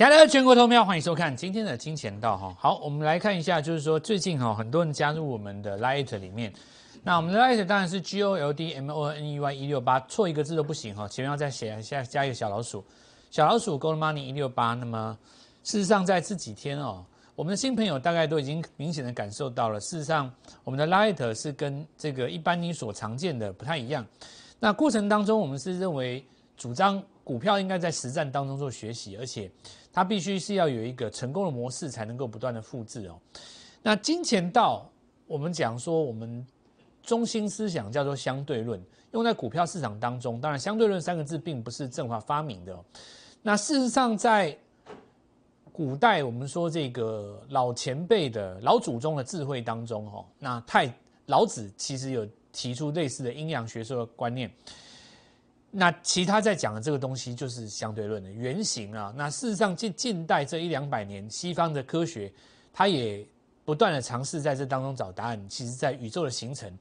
亲爱的全国投票，欢迎收看今天的金钱道哈。好，我们来看一下，就是说最近哈，很多人加入我们的 Light 里面。那我们的 Light 当然是 G O L D M O N E Y 一六八，错一个字都不行哈，前面要再写一下加一个小老鼠，小老鼠 Gold Money 一六八。那么事实上在这几天哦，我们的新朋友大概都已经明显的感受到了，事实上我们的 Light 是跟这个一般你所常见的不太一样。那过程当中，我们是认为主张股票应该在实战当中做学习，而且它必须是要有一个成功的模式，才能够不断的复制哦。那金钱道，我们讲说我们中心思想叫做相对论，用在股票市场当中。当然，相对论三个字并不是正华发明的。那事实上，在古代，我们说这个老前辈的老祖宗的智慧当中，哦，那太老子其实有。提出类似的阴阳学说的观念，那其他在讲的这个东西就是相对论的原型啊。那事实上近近代这一两百年，西方的科学它也不断的尝试在这当中找答案。其实，在宇宙的形成，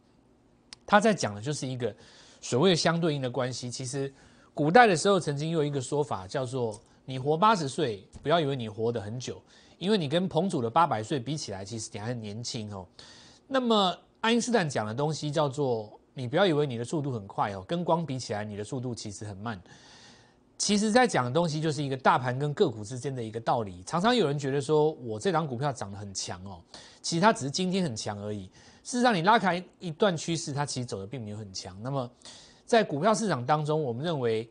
它在讲的就是一个所谓的相对应的关系。其实古代的时候曾经有一个说法叫做：你活八十岁，不要以为你活得很久，因为你跟彭祖的八百岁比起来，其实你还很年轻哦。那么爱因斯坦讲的东西叫做：你不要以为你的速度很快哦，跟光比起来，你的速度其实很慢。其实，在讲的东西就是一个大盘跟个股之间的一个道理。常常有人觉得说，我这档股票涨得很强哦，其实它只是今天很强而已。事实上，你拉开一段趋势，它其实走的并没有很强。那么，在股票市场当中，我们认为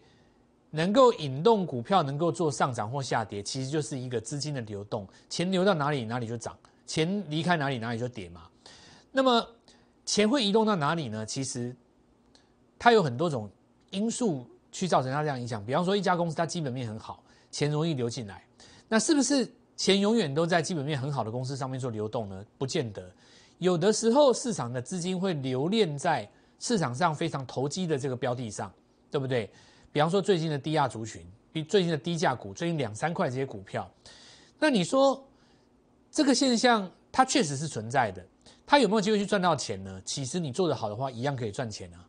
能够引动股票能够做上涨或下跌，其实就是一个资金的流动，钱流到哪里哪里就涨，钱离开哪里哪里就跌嘛。那么。钱会移动到哪里呢？其实它有很多种因素去造成它这样影响。比方说，一家公司它基本面很好，钱容易流进来，那是不是钱永远都在基本面很好的公司上面做流动呢？不见得。有的时候市场的资金会留恋在市场上非常投机的这个标的上，对不对？比方说最近的低价族群，比最近的低价股，最近两三块这些股票，那你说这个现象它确实是存在的。它有没有机会去赚到钱呢？其实你做得好的话，一样可以赚钱啊，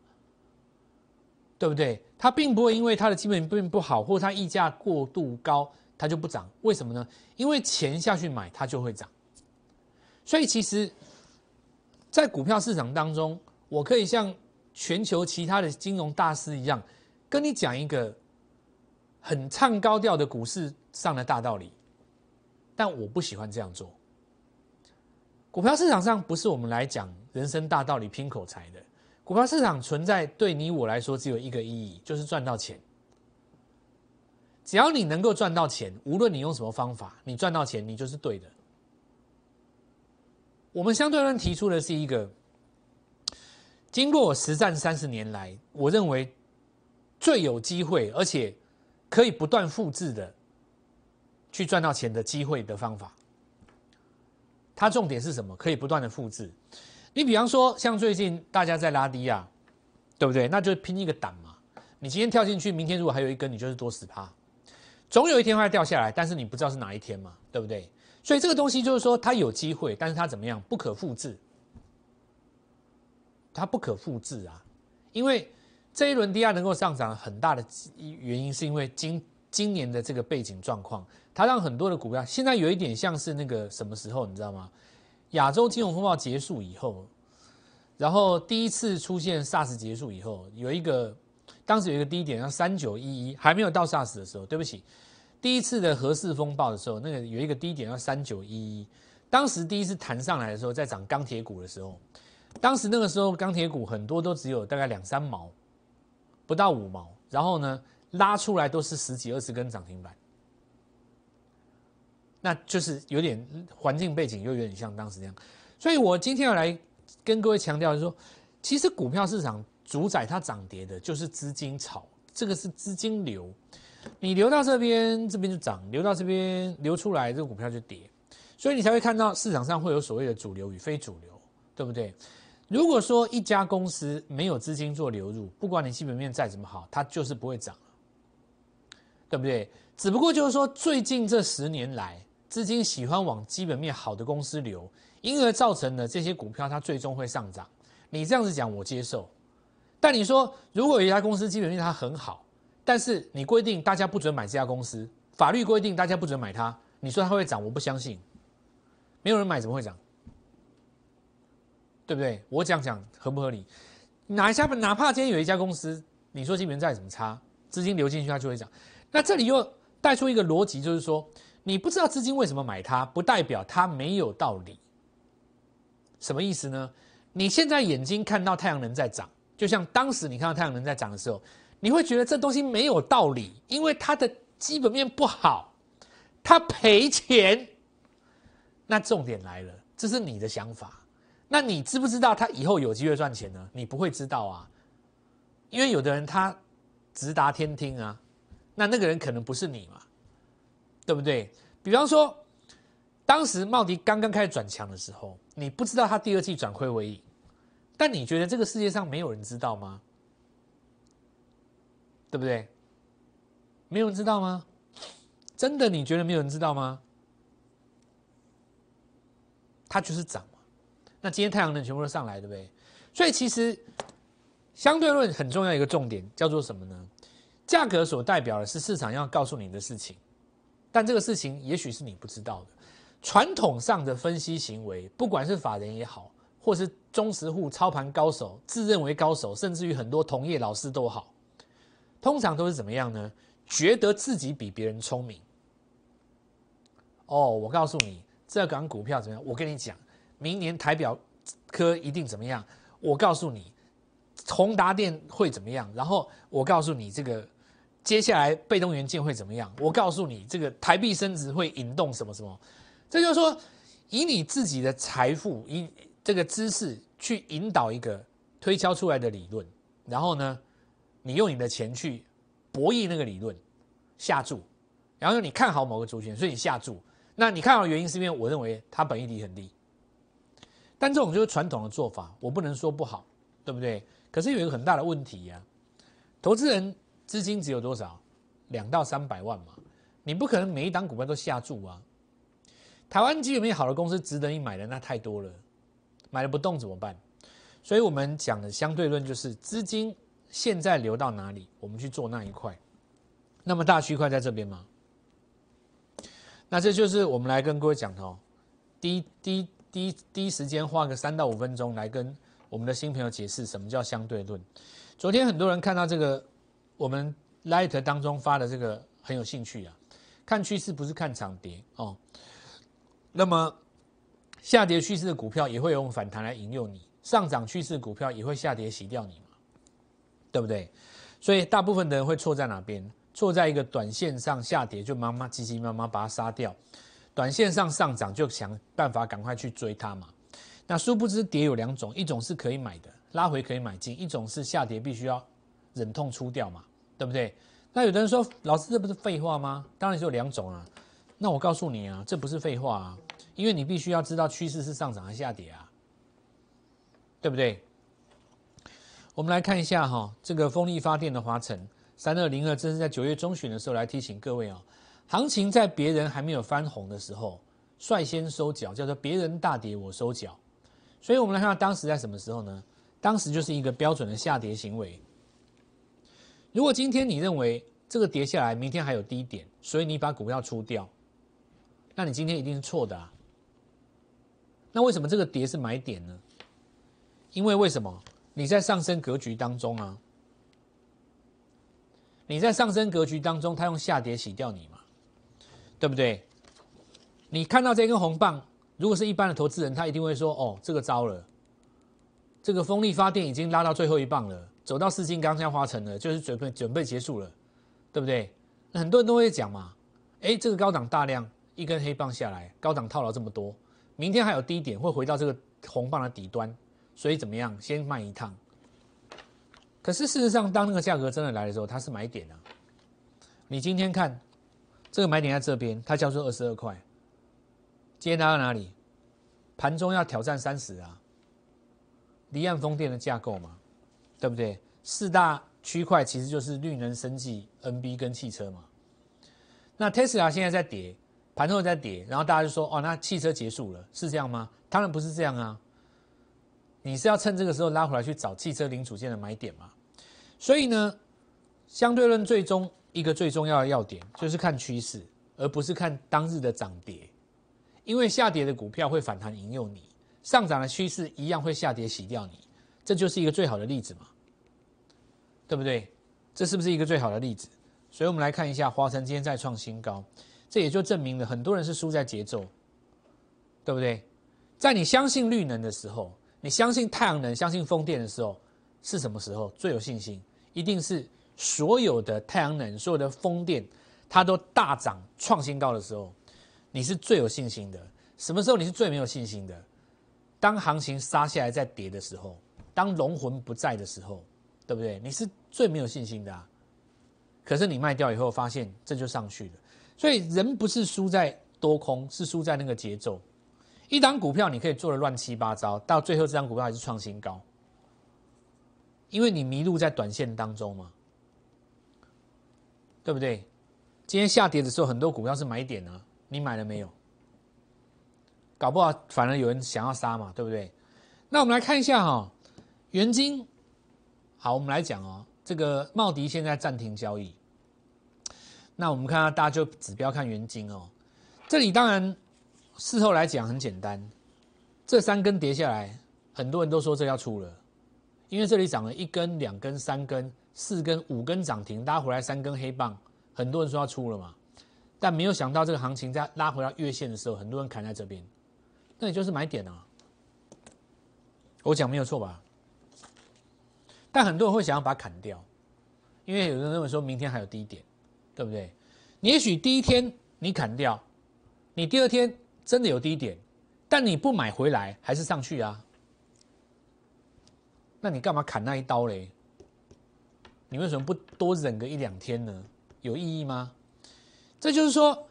对不对？它并不会因为它的基本面不好，或它溢价过度高，它就不涨。为什么呢？因为钱下去买，它就会涨。所以其实，在股票市场当中，我可以像全球其他的金融大师一样，跟你讲一个很唱高调的股市上的大道理，但我不喜欢这样做。股票市场上不是我们来讲人生大道理拼口才的，股票市场存在对你我来说只有一个意义，就是赚到钱。只要你能够赚到钱，无论你用什么方法，你赚到钱，你就是对的。我们相对论提出的是一个，经过我实战三十年来，我认为最有机会，而且可以不断复制的去赚到钱的机会的方法。它重点是什么？可以不断的复制。你比方说，像最近大家在拉低啊，对不对？那就拼一个胆嘛。你今天跳进去，明天如果还有一根，你就是多十趴。总有一天会掉下来，但是你不知道是哪一天嘛，对不对？所以这个东西就是说，它有机会，但是它怎么样？不可复制。它不可复制啊，因为这一轮低压能够上涨很大的原因，是因为今今年的这个背景状况。它让很多的股票现在有一点像是那个什么时候，你知道吗？亚洲金融风暴结束以后，然后第一次出现 SARS 结束以后，有一个当时有一个低点，叫三九一一，还没有到 SARS 的时候，对不起，第一次的核市风暴的时候，那个有一个低点叫三九一一，当时第一次弹上来的时候，在涨钢铁股的时候，当时那个时候钢铁股很多都只有大概两三毛，不到五毛，然后呢拉出来都是十几二十根涨停板。那就是有点环境背景，又有点像当时那样，所以我今天要来跟各位强调，说，其实股票市场主宰它涨跌的，就是资金炒，这个是资金流，你流到这边，这边就涨；流到这边，流出来，这个股票就跌，所以你才会看到市场上会有所谓的主流与非主流，对不对？如果说一家公司没有资金做流入，不管你基本面再怎么好，它就是不会涨对不对？只不过就是说，最近这十年来。资金喜欢往基本面好的公司流，因而造成了这些股票它最终会上涨。你这样子讲我接受，但你说如果有一家公司基本面它很好，但是你规定大家不准买这家公司，法律规定大家不准买它，你说它会涨，我不相信，没有人买怎么会涨？对不对？我讲讲合不合理？哪一家哪怕今天有一家公司，你说基本面再怎么差，资金流进去它就会涨。那这里又带出一个逻辑，就是说你不知道资金为什么买它，不代表它没有道理。什么意思呢？你现在眼睛看到太阳能在涨，就像当时你看到太阳能在涨的时候，你会觉得这东西没有道理，因为它的基本面不好，它赔钱。那重点来了，这是你的想法。那你知不知道它以后有机会赚钱呢？你不会知道啊，因为有的人他直达天听啊，那那个人可能不是你嘛，对不对？比方说。当时茂迪刚刚开始转强的时候，你不知道他第二季转亏为盈，但你觉得这个世界上没有人知道吗？对不对？没有人知道吗？真的你觉得没有人知道吗？它就是涨嘛。那今天太阳能全部都上来，对不对？所以其实相对论很重要一个重点叫做什么呢？价格所代表的是市场要告诉你的事情，但这个事情也许是你不知道的。传统上的分析行为，不管是法人也好，或是中实户操盘高手自认为高手，甚至于很多同业老师都好，通常都是怎么样呢？觉得自己比别人聪明。哦，我告诉你，这港股票怎么样？我跟你讲，明年台表科一定怎么样？我告诉你，宏达电会怎么样？然后我告诉你，这个接下来被动元件会怎么样？我告诉你，这个台币升值会引动什么什么？这就是说，以你自己的财富，以这个知识去引导一个推敲出来的理论，然后呢，你用你的钱去博弈那个理论，下注，然后你看好某个族群，所以你下注。那你看好原因是因为我认为它本益比很低，但这种就是传统的做法，我不能说不好，对不对？可是有一个很大的问题呀，投资人资金只有多少？两到三百万嘛，你不可能每一档股票都下注啊。台湾基本面好的公司值得你买的那太多了，买了不动怎么办？所以我们讲的相对论就是资金现在流到哪里，我们去做那一块。那么大区块在这边吗？那这就是我们来跟各位讲的哦。第一、第一、第一、第一时间花个三到五分钟来跟我们的新朋友解释什么叫相对论。昨天很多人看到这个我们 Light 当中发的这个很有兴趣啊，看趋势不是看涨跌哦。那么，下跌趋势的股票也会用反弹来引诱你，上涨趋势股票也会下跌洗掉你嘛，对不对？所以大部分的人会错在哪边？错在一个短线上下跌就慢慢急急忙忙把它杀掉，短线上上涨就想办法赶快去追它嘛。那殊不知跌有两种，一种是可以买的，拉回可以买进；一种是下跌必须要忍痛出掉嘛，对不对？那有的人说，老师这不是废话吗？当然是有两种啊。那我告诉你啊，这不是废话啊，因为你必须要知道趋势是上涨还是下跌啊，对不对？我们来看一下哈，这个风力发电的华晨三二零二，这是在九月中旬的时候来提醒各位啊，行情在别人还没有翻红的时候率先收脚，叫做别人大跌我收脚，所以我们来看当时在什么时候呢？当时就是一个标准的下跌行为。如果今天你认为这个跌下来，明天还有低点，所以你把股票出掉。那你今天一定是错的啊！那为什么这个跌是买点呢？因为为什么你在上升格局当中啊？你在上升格局当中，它用下跌洗掉你嘛？对不对？你看到这根红棒，如果是一般的投资人，他一定会说：“哦，这个糟了，这个风力发电已经拉到最后一棒了，走到四金刚将花成了，就是准备准备结束了，对不对？”很多人都会讲嘛：“哎，这个高档大量。”一根黑棒下来，高档套牢这么多，明天还有低点会回到这个红棒的底端，所以怎么样？先卖一趟。可是事实上，当那个价格真的来的时候，它是买点啊。你今天看这个买点在这边，它叫做二十二块。今天拉到哪里？盘中要挑战三十啊。离岸风电的架构嘛，对不对？四大区块其实就是绿能、生技、NB 跟汽车嘛。那 Tesla 现在在跌。盘后在跌，然后大家就说：“哦，那汽车结束了，是这样吗？”当然不是这样啊！你是要趁这个时候拉回来去找汽车零组件的买点嘛？所以呢，相对论最终一个最重要的要点，就是看趋势，而不是看当日的涨跌。因为下跌的股票会反弹引诱你，上涨的趋势一样会下跌洗掉你，这就是一个最好的例子嘛，对不对？这是不是一个最好的例子？所以我们来看一下，华晨今天再创新高，这也就证明了很多人是输在节奏，对不对？在你相信绿能的时候，你相信太阳能、相信风电的时候，是什么时候最有信心？一定是所有的太阳能、所有的风电，它都大涨创新高的时候。你是最有信心的，什么时候你是最没有信心的？当行情杀下来再跌的时候，当龙魂不在的时候，对不对？你是最没有信心的。可是你卖掉以后，发现这就上去了。所以人不是输在多空，是输在那个节奏。一档股票你可以做的乱七八糟，到最后这张股票还是创新高，因为你迷路在短线当中嘛，对不对？今天下跌的时候，很多股票是买点啊。你买了没有？搞不好反而有人想要杀嘛，对不对？那我们来看一下哈，元金。好，我们来讲哦，这个茂迪现在暂停交易。那我们看到大家就指标看元金哦。这里当然事后来讲很简单，这三根跌下来，很多人都说这要出了，因为这里涨了一根、两根、三根、四根、五根涨停，拉回来三根黑棒，很多人说要出了嘛。但没有想到这个行情在拉回到月线的时候，很多人砍在这边，那也就是买点啊。我讲没有错吧？但很多人会想要把它砍掉，因为有人认为说明天还有低点，对不对？你也许第一天你砍掉，你第二天真的有低点，但你不买回来还是上去啊？那你干嘛砍那一刀嘞？你为什么不多忍个一两天呢？有意义吗？这就是说，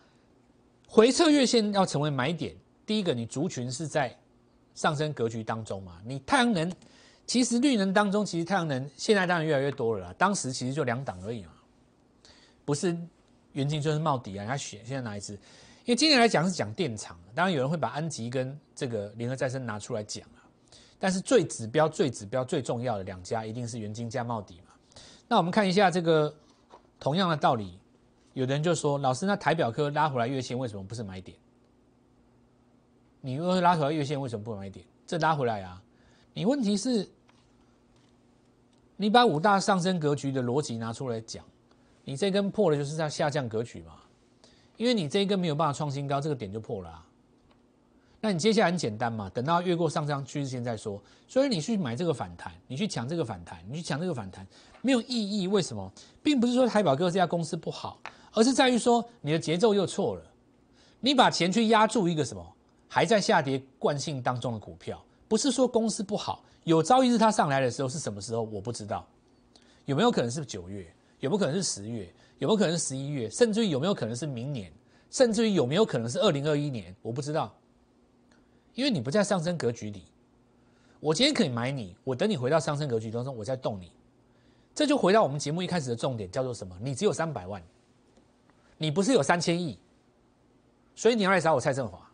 回撤月线要成为买点。第一个，你族群是在上升格局当中嘛？你太阳能，其实绿能当中，其实太阳能现在当然越来越多了啦。当时其实就两档而已嘛，不是元晶就是茂迪啊，他选现在哪一支？因为今年来讲是讲电厂，当然有人会把安吉跟这个联合再生拿出来讲啊。但是最指标、最指标、最重要的两家一定是元晶加茂迪嘛。那我们看一下这个同样的道理。有的人就说：“老师，那台表科拉回来月线为什么不是买点？你如果拉回来月线为什么不买点？这拉回来啊！你问题是，你把五大上升格局的逻辑拿出来讲，你这根破了就是在下降格局嘛？因为你这一根没有办法创新高，这个点就破了。那你接下来很简单嘛，等到越过上涨趋势线再说。所以你去买这个反弹，你去抢这个反弹，你去抢这个反弹没有意义。为什么？并不是说台宝哥这家公司不好。”而是在于说你的节奏又错了，你把钱去压住一个什么还在下跌惯性当中的股票，不是说公司不好，有朝一日它上来的时候是什么时候我不知道，有没有可能是九月，有没有可能是十月，有没有可能是十一月，甚至于有没有可能是明年，甚至于有没有可能是二零二一年，我不知道，因为你不在上升格局里，我今天可以买你，我等你回到上升格局当中，我再动你，这就回到我们节目一开始的重点，叫做什么？你只有三百万。你不是有三千亿，所以你要来找我蔡振华。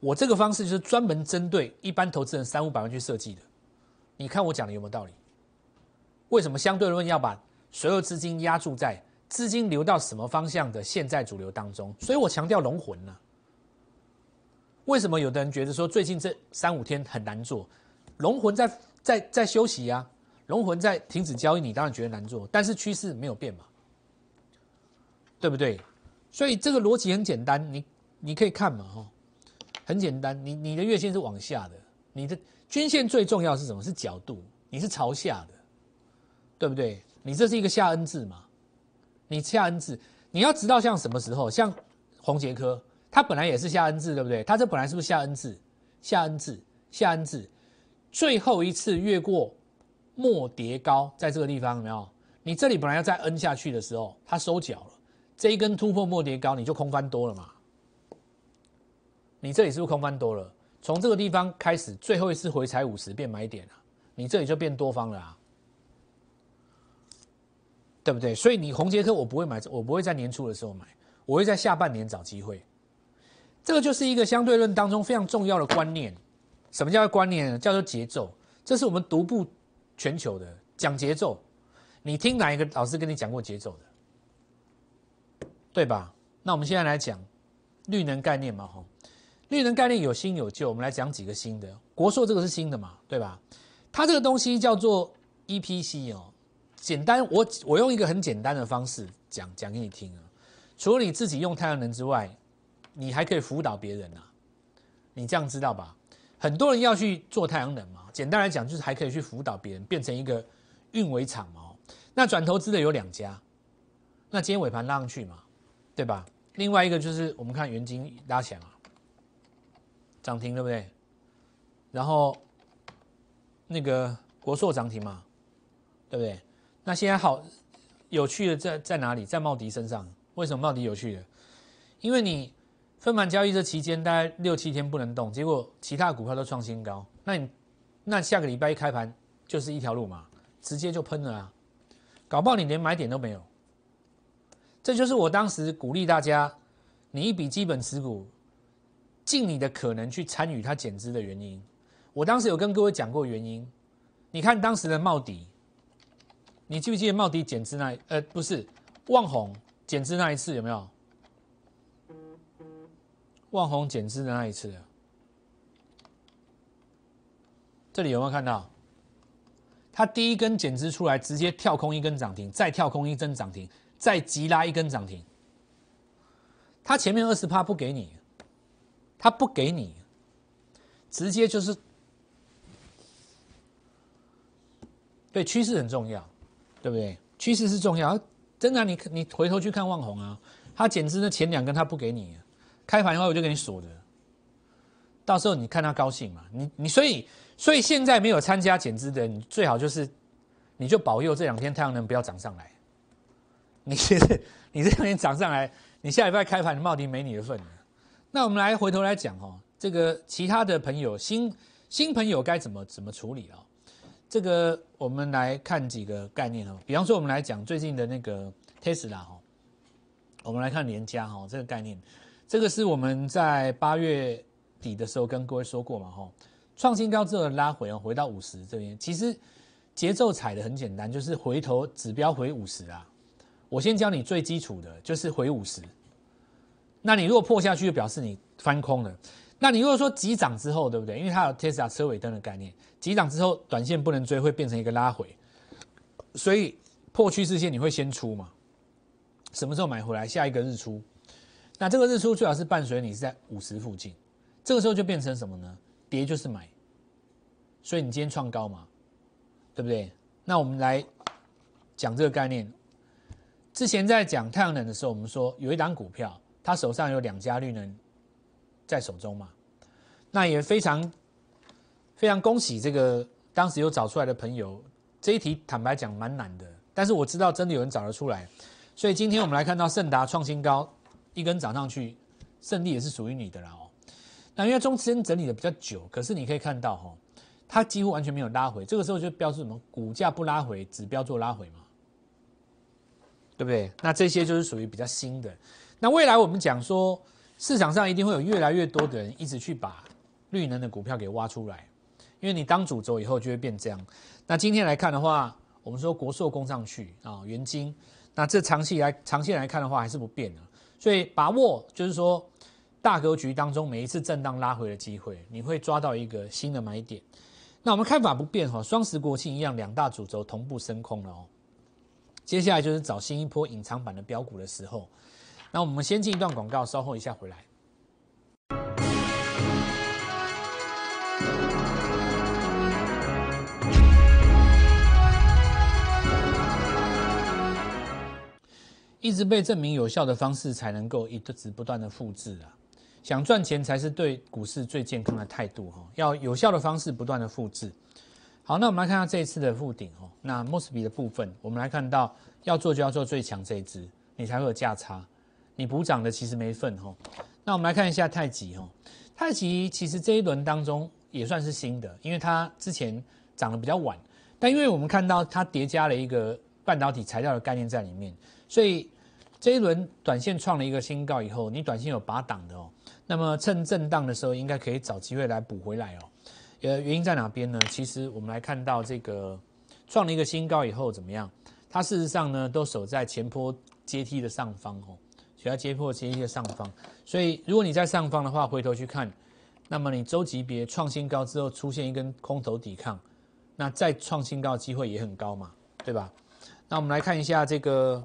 我这个方式就是专门针对一般投资人三五百万去设计的。你看我讲的有没有道理？为什么相对论要把所有资金压注在资金流到什么方向的现在主流当中？所以我强调龙魂呢。为什么有的人觉得说最近这三五天很难做？龙魂在在在休息啊，龙魂在停止交易，你当然觉得难做，但是趋势没有变嘛。对不对？所以这个逻辑很简单，你你可以看嘛，哈，很简单。你你的月线是往下的，你的均线最重要是什么？是角度，你是朝下的，对不对？你这是一个下 N 字嘛？你下 N 字，你要知道像什么时候？像红杰科，它本来也是下 N 字，对不对？它这本来是不是下 N 字？下 N 字，下 N 字，最后一次越过末叠高，在这个地方有没有？你这里本来要再 N 下去的时候，它收脚了。这一根突破末跌高，你就空翻多了嘛？你这里是不是空翻多了？从这个地方开始，最后一次回踩五十变买点了，你这里就变多方了啊，对不对？所以你红杰科我不会买，我不会在年初的时候买，我会在下半年找机会。这个就是一个相对论当中非常重要的观念。什么叫观念呢？叫做节奏。这是我们独步全球的讲节奏。你听哪一个老师跟你讲过节奏的？对吧？那我们现在来讲绿能概念嘛，哈，绿能概念有新有旧，我们来讲几个新的。国硕这个是新的嘛，对吧？它这个东西叫做 EPC 哦，简单，我我用一个很简单的方式讲讲给你听啊。除了你自己用太阳能之外，你还可以辅导别人啊。你这样知道吧？很多人要去做太阳能嘛，简单来讲就是还可以去辅导别人，变成一个运维厂嘛。那转投资的有两家，那今天尾盘拉上去嘛，对吧？另外一个就是我们看元金拉起来嘛，涨停对不对？然后那个国硕涨停嘛，对不对？那现在好有趣的在在哪里？在茂迪身上。为什么茂迪有趣的？因为你。分盘交易这期间大概六七天不能动，结果其他股票都创新高。那你那下个礼拜一开盘就是一条路嘛，直接就喷了啊！搞不好你连买点都没有。这就是我当时鼓励大家，你一笔基本持股，尽你的可能去参与它减资的原因。我当时有跟各位讲过原因。你看当时的茂迪，你记不记得茂迪减资那呃不是旺宏减资那一次有没有？万红减资的那一次，这里有没有看到？它第一根减资出来，直接跳空一根涨停，再跳空一根涨停，再急拉一根涨停。它前面二十趴不给你，他不给你，直接就是对趋势很重要，对不对？趋势是重要，真的，你你回头去看望红啊，他减资的前两根他不给你。开盘的话，我就给你锁着，到时候你看他高兴嘛？你你所以所以现在没有参加减资的，你最好就是你就保佑这两天太阳能不要涨上来。你其实你这两天涨上来，你下礼拜开盘的茂迪没你的份那我们来回头来讲哦，这个其他的朋友新新朋友该怎么怎么处理啊？这个我们来看几个概念哦，比方说我们来讲最近的那个 Tesla 哈，我们来看连加哈这个概念。这个是我们在八月底的时候跟各位说过嘛，吼，创新高之后拉回哦，回到五十这边，其实节奏踩的很简单，就是回头指标回五十啊。我先教你最基础的，就是回五十。那你如果破下去，就表示你翻空了。那你如果说急涨之后，对不对？因为它有 Tesla 车尾灯的概念，急涨之后短线不能追，会变成一个拉回，所以破趋势线你会先出嘛？什么时候买回来？下一个日出。那这个日出最好是伴随你是在五十附近，这个时候就变成什么呢？跌就是买，所以你今天创高嘛，对不对？那我们来讲这个概念。之前在讲太阳能的时候，我们说有一档股票，他手上有两家绿能在手中嘛，那也非常非常恭喜这个当时有找出来的朋友。这一题坦白讲蛮难的，但是我知道真的有人找得出来，所以今天我们来看到盛达创新高。一根涨上去，胜利也是属于你的啦哦。那因为中间整理的比较久，可是你可以看到哈，它几乎完全没有拉回。这个时候就标示什么？股价不拉回，指标做拉回嘛，对不对？那这些就是属于比较新的。那未来我们讲说，市场上一定会有越来越多的人一直去把绿能的股票给挖出来，因为你当主轴以后就会变这样。那今天来看的话，我们说国寿攻上去啊，元金，那这长期来长线来看的话还是不变的。所以把握就是说，大格局当中每一次震荡拉回的机会，你会抓到一个新的买点。那我们看法不变哈，双十国庆一样，两大主轴同步升空了哦。接下来就是找新一波隐藏版的标股的时候。那我们先进一段广告，稍后一下回来。一直被证明有效的方式，才能够一直不断的复制啊！想赚钱才是对股市最健康的态度哈！要有效的方式不断的复制。好，那我们来看下这一次的复顶哦。那莫斯比的部分，我们来看到要做就要做最强这一支，你才会有价差。你补涨的其实没份哈。那我们来看一下太极哈，太极其实这一轮当中也算是新的，因为它之前涨得比较晚，但因为我们看到它叠加了一个半导体材料的概念在里面。所以这一轮短线创了一个新高以后，你短线有拔档的哦，那么趁震荡的时候，应该可以找机会来补回来哦。呃，原因在哪边呢？其实我们来看到这个创了一个新高以后怎么样？它事实上呢都守在前坡阶梯的上方哦，所以要跌破前一的上方。所以如果你在上方的话，回头去看，那么你周级别创新高之后出现一根空头抵抗，那再创新高的机会也很高嘛，对吧？那我们来看一下这个，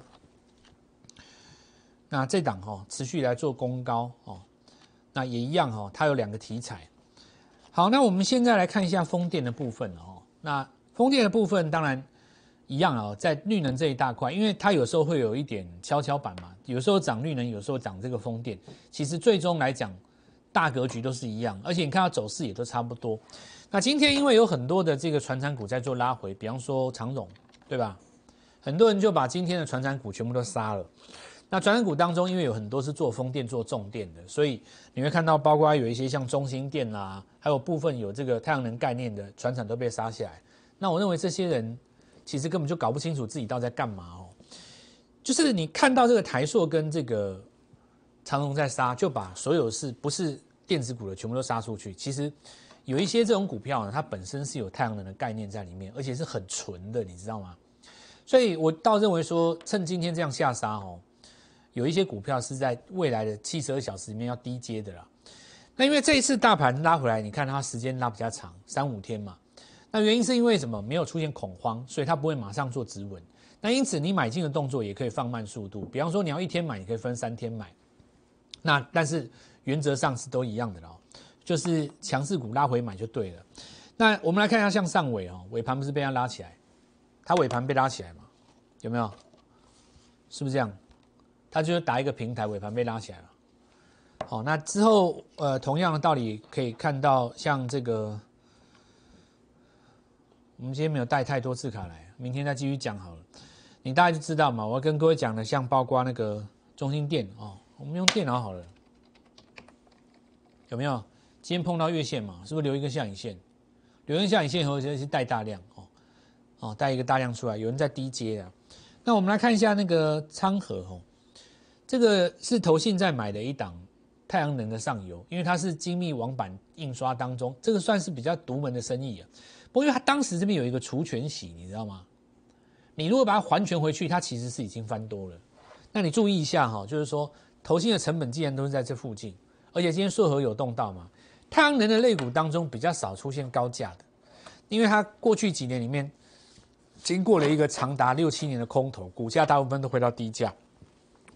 那这档哈持续来做攻高哦，那也一样哈，它有两个题材。好，那我们现在来看一下风电的部分哦。那风电的部分当然一样哦，在绿能这一大块，因为它有时候会有一点跷跷板嘛，有时候涨绿能，有时候涨这个风电。其实最终来讲，大格局都是一样，而且你看到走势也都差不多。那今天因为有很多的这个传产股在做拉回，比方说长荣，对吧？很多人就把今天的传产股全部都杀了。那传产股当中，因为有很多是做风电、做重电的，所以你会看到，包括有一些像中心电啦，还有部分有这个太阳能概念的船产都被杀下来。那我认为这些人其实根本就搞不清楚自己到底在干嘛哦。就是你看到这个台硕跟这个长荣在杀，就把所有是不是电子股的全部都杀出去。其实有一些这种股票呢，它本身是有太阳能的概念在里面，而且是很纯的，你知道吗？所以我倒认为说，趁今天这样下杀哦，有一些股票是在未来的七十二小时里面要低阶的啦。那因为这一次大盘拉回来，你看它时间拉比较长，三五天嘛。那原因是因为什么？没有出现恐慌，所以它不会马上做止稳。那因此你买进的动作也可以放慢速度，比方说你要一天买，你可以分三天买。那但是原则上是都一样的咯，就是强势股拉回买就对了。那我们来看一下，像上尾哦，尾盘不是被它拉起来？它尾盘被拉起来嘛？有没有？是不是这样？它就是打一个平台，尾盘被拉起来了。好，那之后呃，同样的道理可以看到，像这个，我们今天没有带太多字卡来，明天再继续讲好了。你大概就知道嘛。我要跟各位讲的，像包括那个中心店哦，我们用电脑好了，有没有？今天碰到月线嘛，是不是留一个下影线？留一个下影线以后，就是带大量。哦，哦带一个大量出来，有人在低阶啊。那我们来看一下那个昌河哦，这个是投信在买的一档太阳能的上游，因为它是精密网板印刷当中，这个算是比较独门的生意啊。不过因为他当时这边有一个除权息，你知道吗？你如果把它还权回去，它其实是已经翻多了。那你注意一下哈，就是说投信的成本既然都是在这附近，而且今天硕和有动到嘛，太阳能的类股当中比较少出现高价的，因为它过去几年里面。经过了一个长达六七年的空头，股价大部分都回到低价。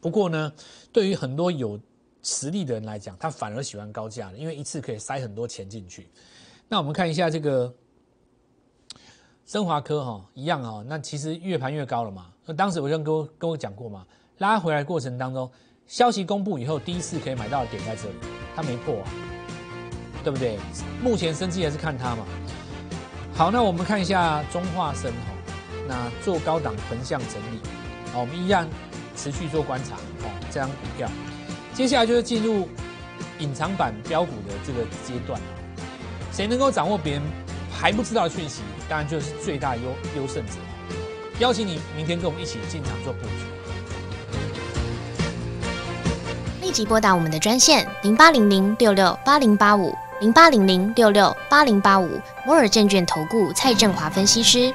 不过呢，对于很多有实力的人来讲，他反而喜欢高价的，因为一次可以塞很多钱进去。那我们看一下这个升华科哈，一样啊。那其实越盘越高了嘛。那当时我就跟我跟我讲过嘛，拉回来过程当中，消息公布以后，第一次可以买到的点在这里，它没破啊，对不对？目前升绩还是看它嘛。好，那我们看一下中化生哈。那做高档横向整理，好，我们一样持续做观察，哦，这张股票，接下来就是进入隐藏版标股的这个阶段谁能够掌握别人还不知道的讯息，当然就是最大优优胜者。邀请你明天跟我们一起进场做布局。立即拨打我们的专线零八零零六六八零八五零八零零六六八零八五摩尔证券投顾蔡振华分析师。